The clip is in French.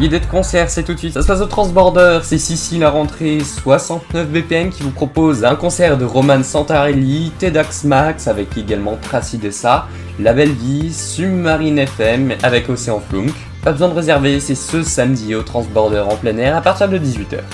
L'idée de concert, c'est tout de suite. Ça se passe au Transborder, c'est Sissi la rentrée 69 BPM qui vous propose un concert de Roman Santarelli, TEDx Max avec également Tracy Dessa, La Belle Vie, Submarine FM avec Océan Flunk. Pas besoin de réserver, c'est ce samedi au Transborder en plein air à partir de 18h.